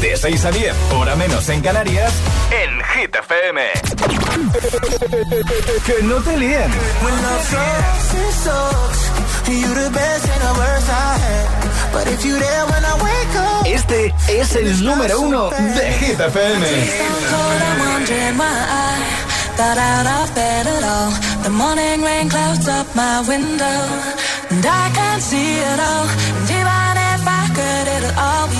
De 6 a 10, hora menos en Canarias, en Hit FM. que no te líen. Este es el número uno de Hit FM. Got out of bed at all. The morning rain clouds up my window, and I can't see it all. And even if I could, it'll all be.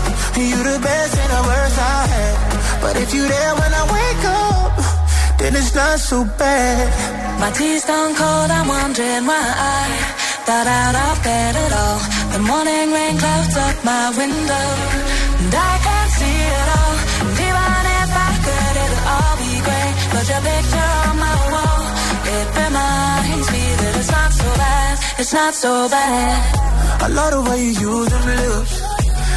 You the best and the worst I had. But if you're there when I wake up, then it's not so bad. My tea's gone cold, I'm wondering why I got out of bed at all. The morning rain clouds up my window, and I can't see it all. And even if I could, it'll all be great. But your picture on my wall, it reminds me that it's not so bad, it's not so bad. I love the way you use them lips.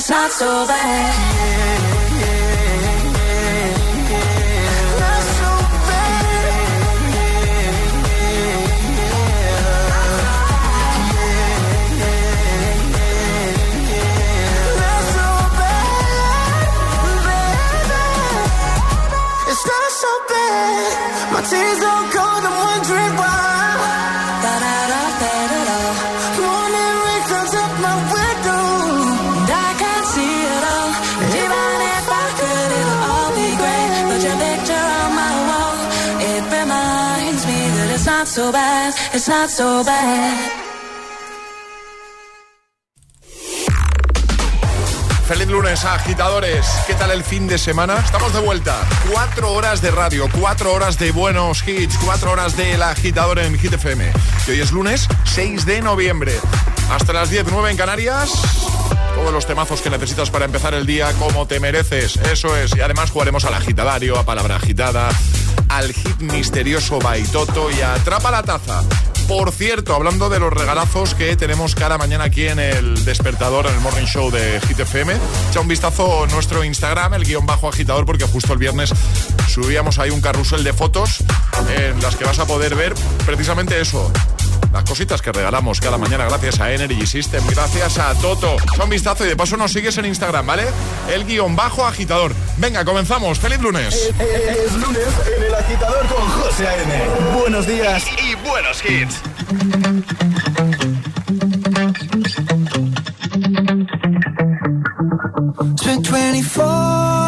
It's not so bad. Yeah, yeah, yeah, yeah. Not so It's not so bad. My tears don't cold, It's not. Feliz lunes, agitadores. ¿Qué tal el fin de semana? Estamos de vuelta. Cuatro horas de radio, cuatro horas de buenos hits, cuatro horas del agitador en Hit FM. Y hoy es lunes 6 de noviembre. Hasta las 10, 9 en Canarias. Todos los temazos que necesitas para empezar el día como te mereces. Eso es. Y además jugaremos al agitadario, a palabra agitada, al hit misterioso Baitoto y a Atrapa la taza. Por cierto, hablando de los regalazos que tenemos cada mañana aquí en el despertador, en el morning show de Hit FM, echa un vistazo a nuestro Instagram, el guion bajo agitador, porque justo el viernes subíamos ahí un carrusel de fotos en las que vas a poder ver precisamente eso. Las cositas que regalamos cada mañana gracias a Energy System, gracias a Toto. Un vistazo y de paso nos sigues en Instagram, ¿vale? El guion bajo agitador. Venga, comenzamos. ¡Feliz lunes! Es, lunes en el agitador con José A.M. Buenos días y buenos hits. Spent 24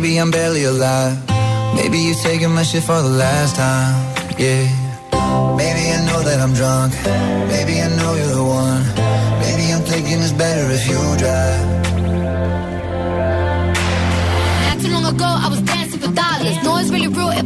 Maybe I'm barely alive. Maybe you're taking my shit for the last time. Yeah. Maybe I know that I'm drunk. Maybe I know you're the one. Maybe I'm thinking it's better if you drive.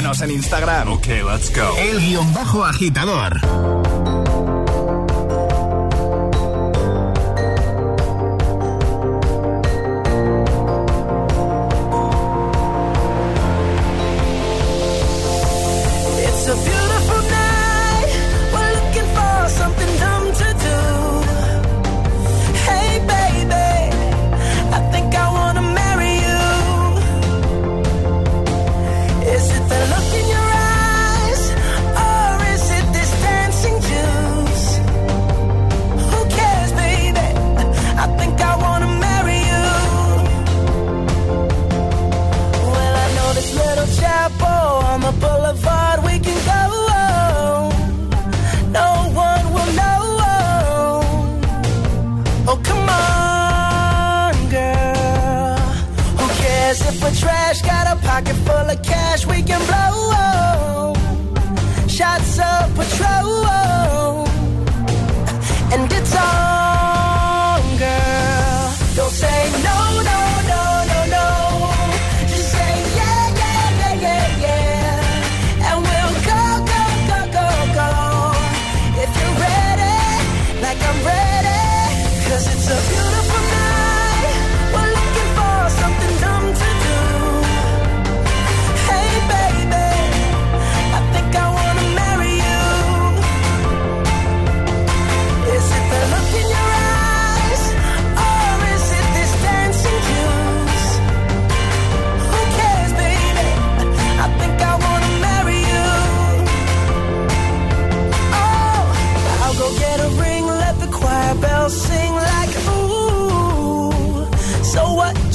Síguenos en Instagram. Ok, let's go. El guion bajo agitador.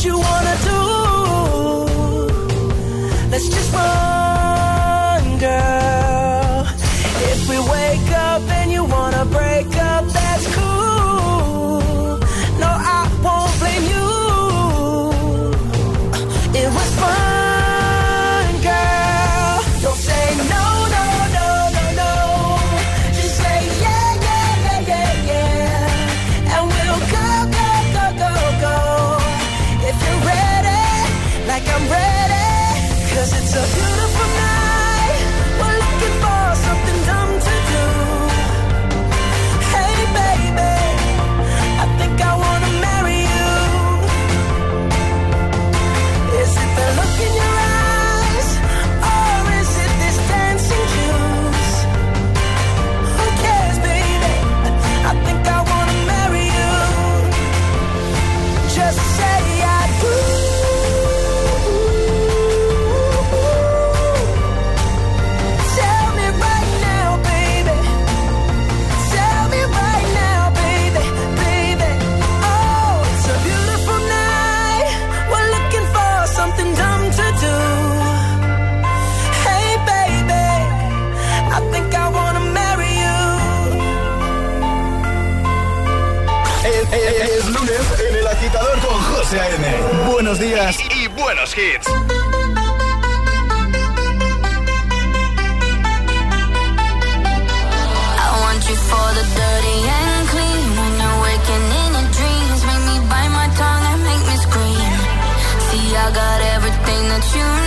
You wanna José A.M. Buenos días Y buenos hits. I want you for the dirty and clean. When you're waking in your dreams, make me bite my tongue and make me scream. See, I got everything that you need.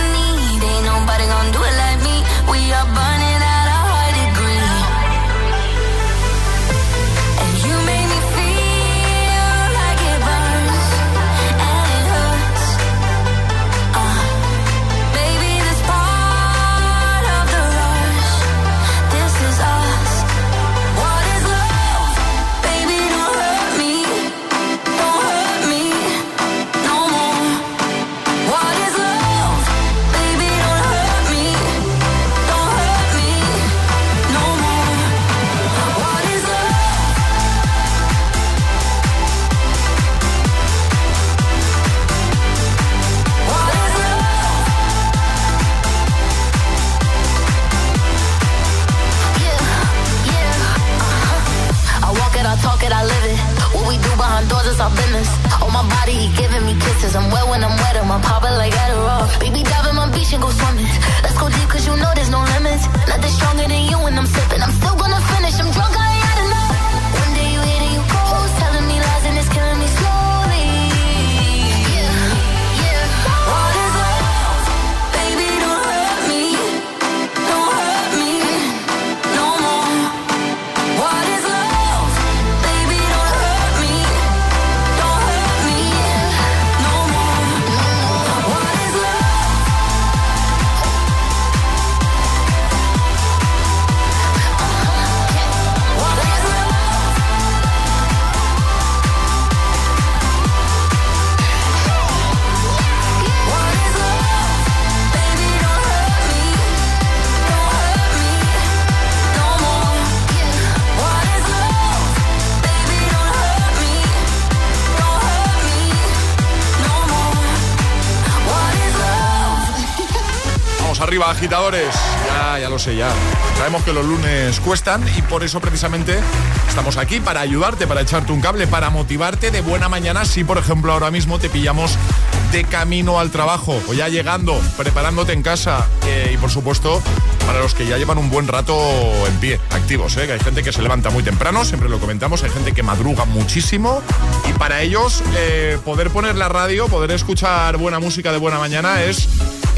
Agitadores. Ya, ya lo sé, ya. Sabemos que los lunes cuestan y por eso precisamente estamos aquí para ayudarte, para echarte un cable, para motivarte de buena mañana si, por ejemplo, ahora mismo te pillamos de camino al trabajo o ya llegando, preparándote en casa eh, y, por supuesto, para los que ya llevan un buen rato en pie, activos, ¿eh? que hay gente que se levanta muy temprano, siempre lo comentamos, hay gente que madruga muchísimo y para ellos eh, poder poner la radio, poder escuchar buena música de buena mañana es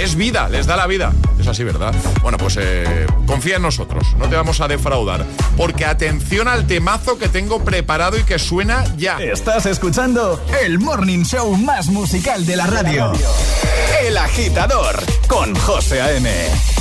es vida, les da la vida. Es así, ¿verdad? Bueno, pues eh, confía en nosotros, no te vamos a defraudar. Porque atención al temazo que tengo preparado y que suena ya. Estás escuchando el morning show más musical de la radio. El agitador con José A.M.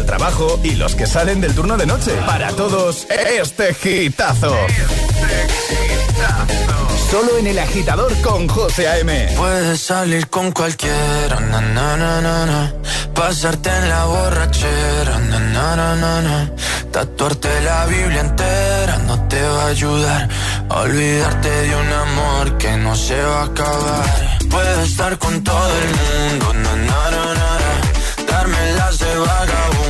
al trabajo y los que salen del turno de noche. Para todos, este gitazo. Solo en el agitador con José A.M. Puedes salir con cualquiera, na, na, na, pasarte en la borrachera, na, tatuarte la Biblia entera no te va a ayudar olvidarte de un amor que no se va a acabar. Puedes estar con todo el mundo, na, na, na, darme las de vagabundo,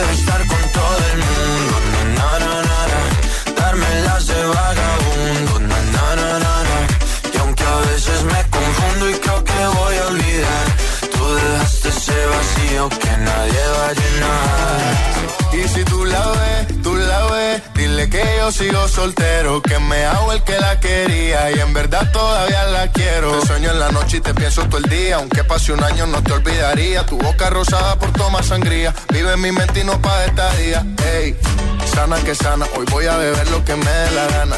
Sigo soltero, que me hago el que la quería y en verdad todavía la quiero. Te sueño en la noche y te pienso todo el día, aunque pase un año no te olvidaría. Tu boca rosada por tomar sangría, vive mi mente y no pa' día. Ey, sana que sana, hoy voy a beber lo que me dé la gana.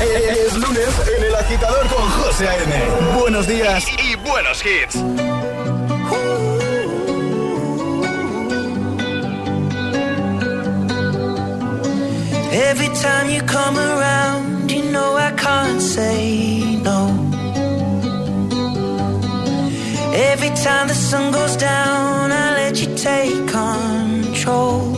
Es, lunes en el agitador con José A.M. Buenos días y, buenos hits. Every time you come around, you know I can't say no. Every time the sun goes down, I let you take control.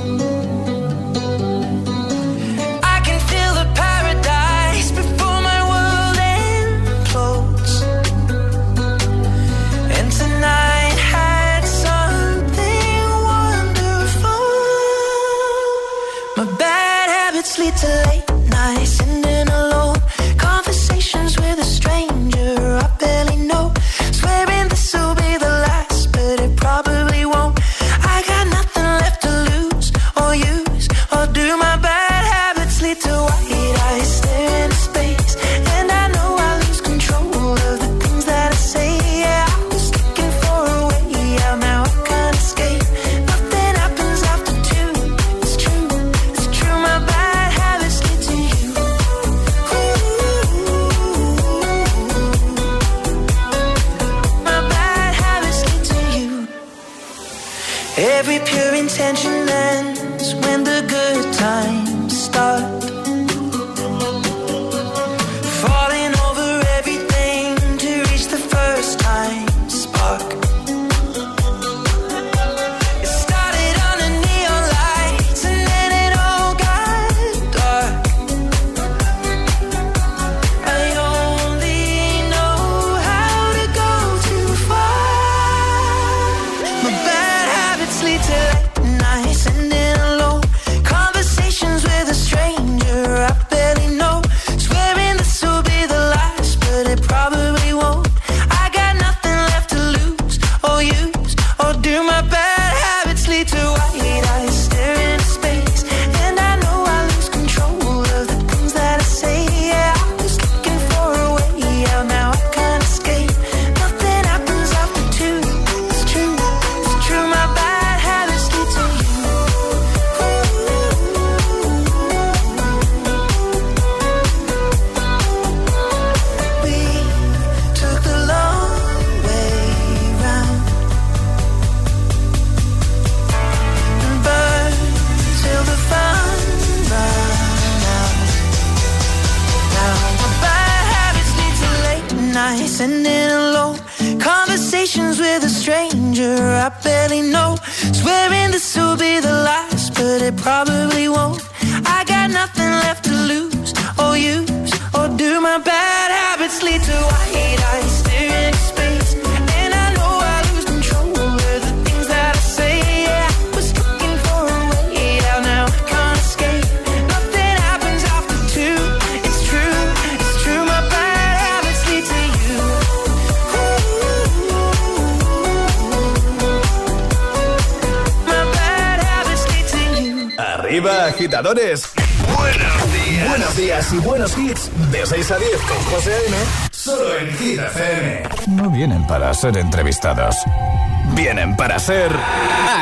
Vienen para ser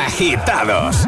agitados.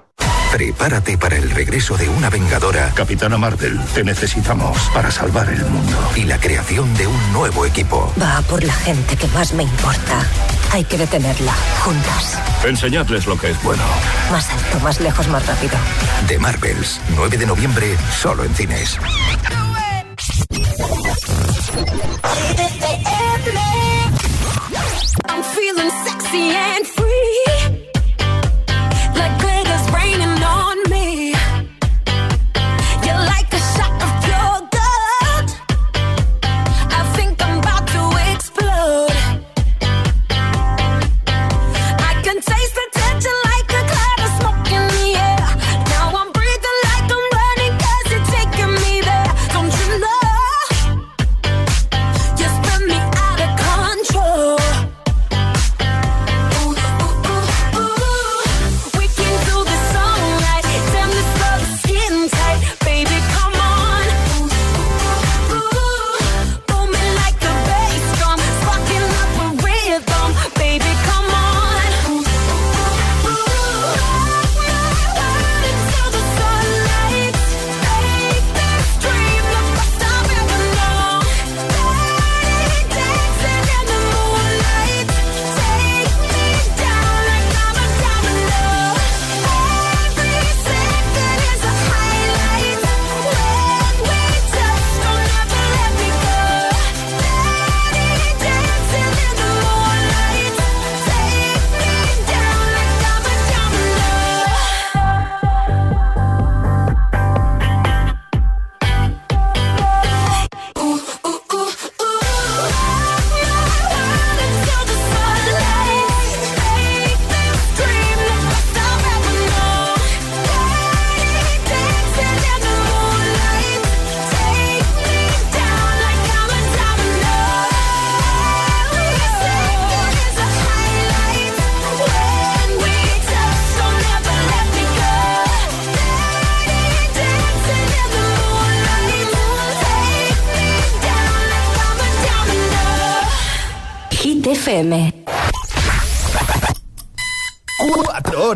Prepárate para el regreso de una vengadora. Capitana Marvel, te necesitamos para salvar el mundo. Y la creación de un nuevo equipo. Va por la gente que más me importa. Hay que detenerla, juntas. Enseñadles lo que es bueno. Más alto, más lejos, más rápido. The Marvels, 9 de noviembre, solo en cines. I'm feeling sexy and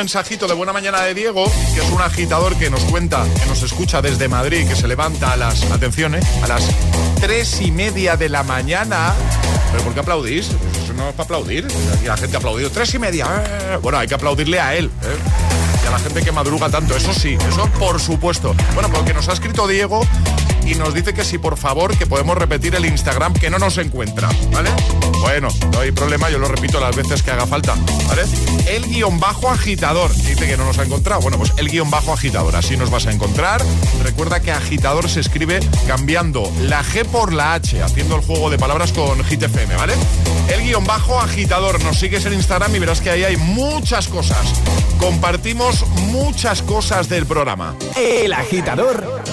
Mensajito de buena mañana de Diego, que es un agitador que nos cuenta, que nos escucha desde Madrid, que se levanta a las, atención, ¿eh? a las tres y media de la mañana. ¿Pero por qué aplaudís? Eso no es para aplaudir. Y la gente ha aplaudido. Tres y media. Eh, bueno, hay que aplaudirle a él. ¿eh? Y a la gente que madruga tanto. Eso sí, eso por supuesto. Bueno, porque nos ha escrito Diego y nos dice que si por favor que podemos repetir el Instagram que no nos encuentra, ¿vale? Bueno, no hay problema, yo lo repito las veces que haga falta, ¿vale? El guion bajo agitador, dice que no nos ha encontrado. Bueno, pues el guion bajo agitador, así nos vas a encontrar. Recuerda que agitador se escribe cambiando la G por la H, haciendo el juego de palabras con Hit FM, ¿vale? El guion bajo agitador, nos sigues en Instagram y verás que ahí hay muchas cosas. Compartimos muchas cosas del programa. El agitador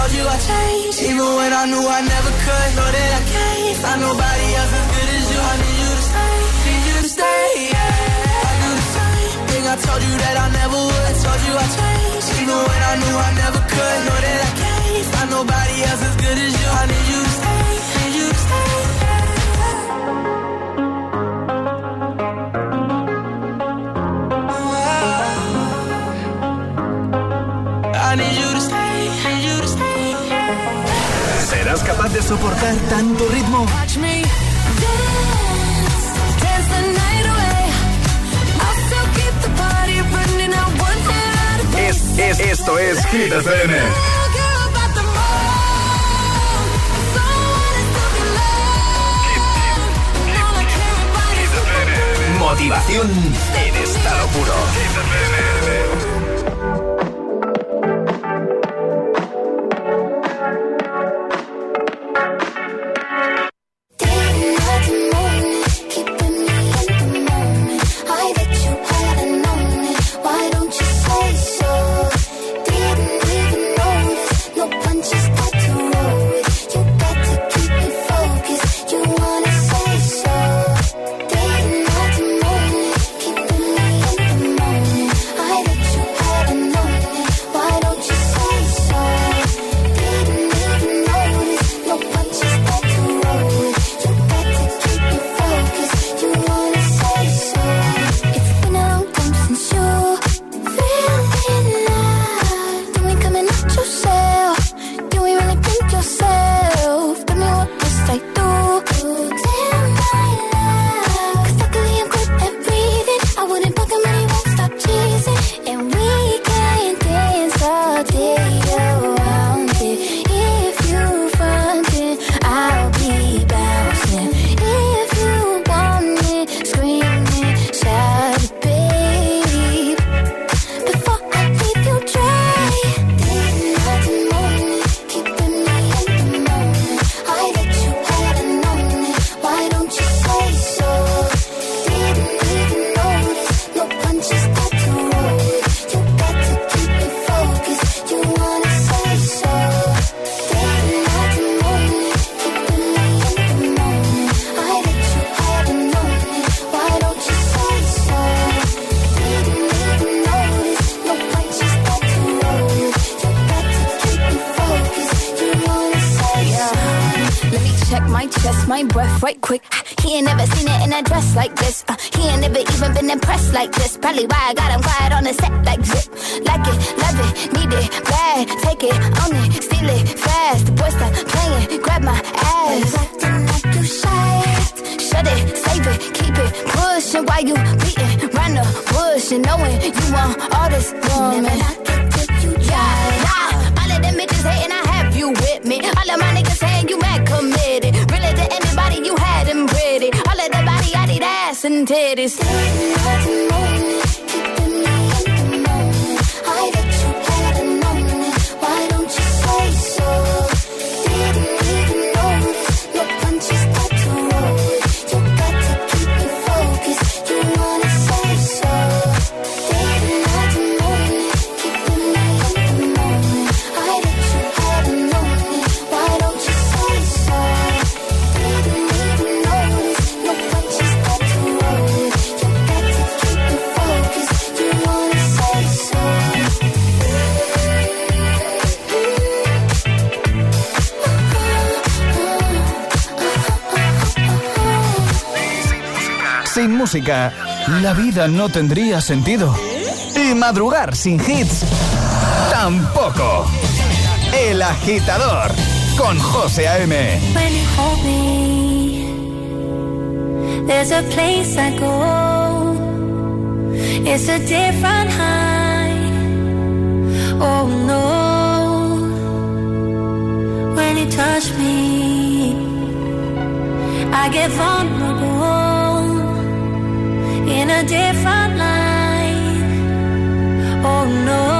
Told you I changed, even when I knew I never could. Know that I can't find nobody else as good soportar tanto ritmo? Es, es, esto es Hit FM. Motivación en estado puro. Música, la vida no tendría sentido. Y madrugar sin hits, tampoco. El agitador, con José A.M. There's a place I go. It's a different high. Oh no. When you touch me, I get vulnerable. In a different light. Oh no.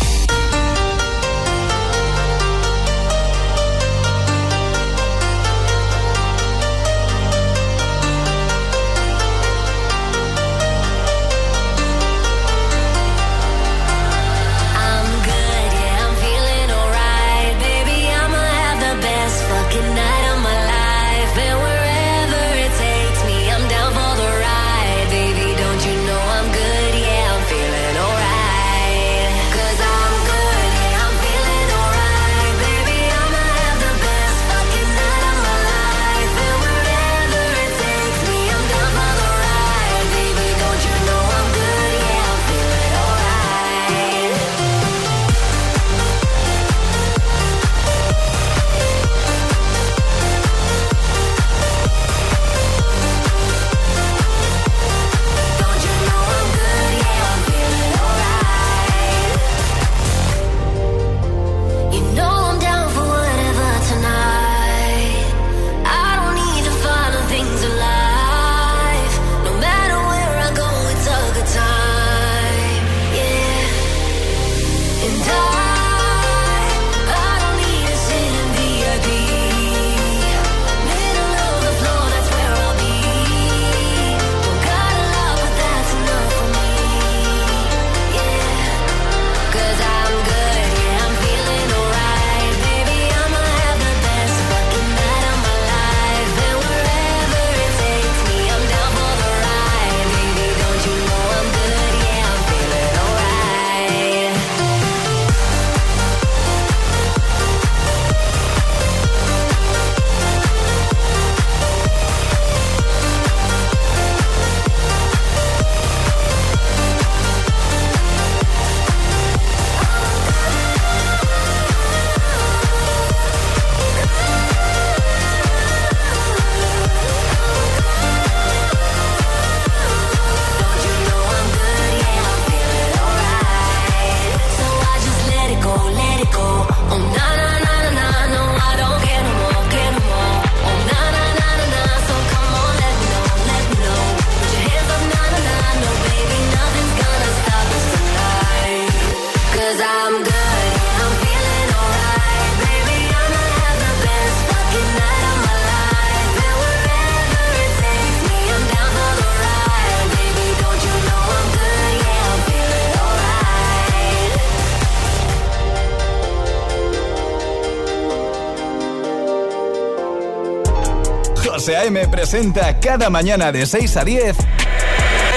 José A.M. presenta cada mañana de 6 a 10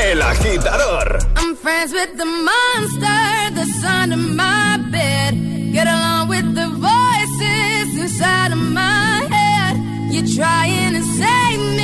El Agitador. I'm friends with the monster that's under my bed. Get along with the voices inside of my head. You're trying to save me,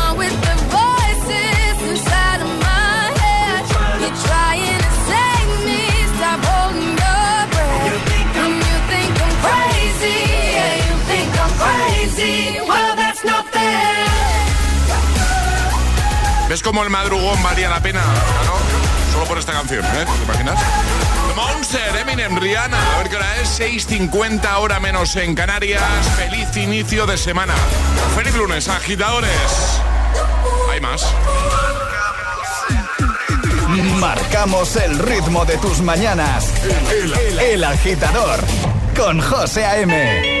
¿Ves cómo el madrugón valía la pena? ¿no? Solo por esta canción, ¿eh? ¿Te imaginas? Monster, Eminem, Rihanna. A ver qué hora es. 6.50 hora menos en Canarias. Feliz inicio de semana. Feliz lunes, agitadores. Hay más. Marcamos el ritmo de tus mañanas. El, el agitador con José A.M.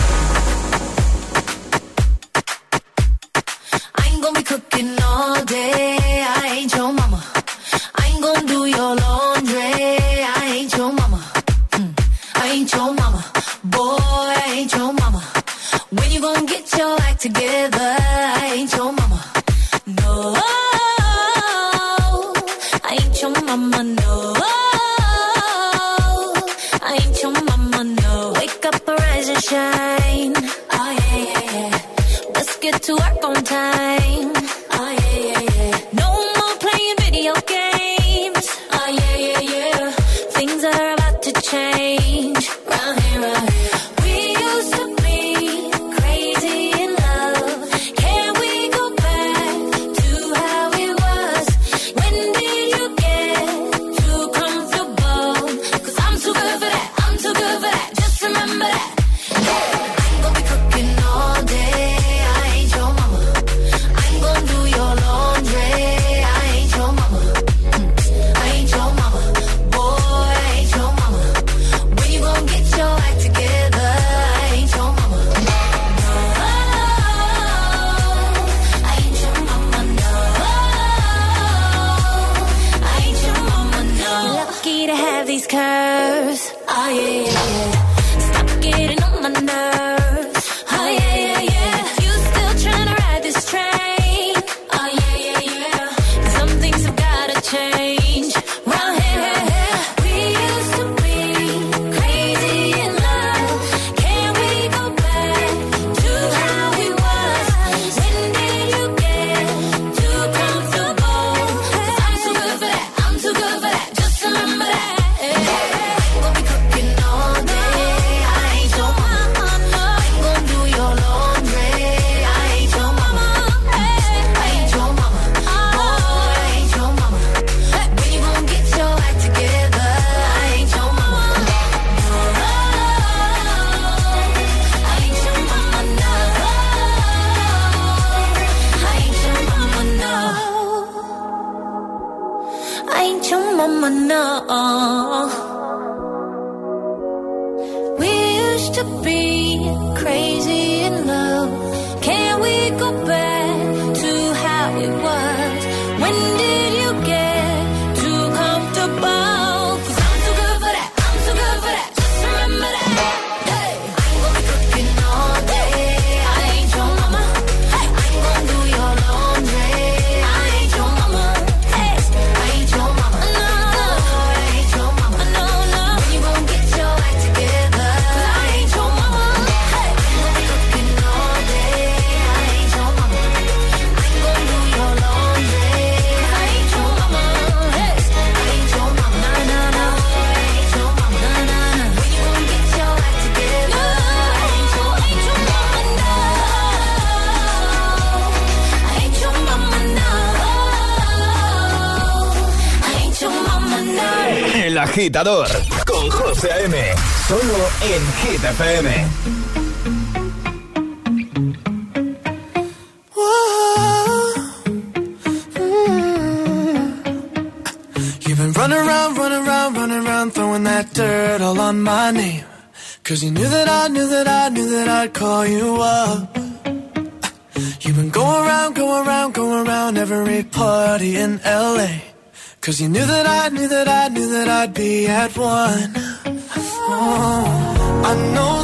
these curves. Oh, yeah, yeah, yeah. agitador con José Solo en Hit FM. You've been running around, running around, running around, throwing that dirt all on my name. Cause you knew that I knew that I knew that I'd call you up. You've been going around, going around, going around every party in LA. Cause you knew that I knew that I knew that I'd be at one. Oh, I know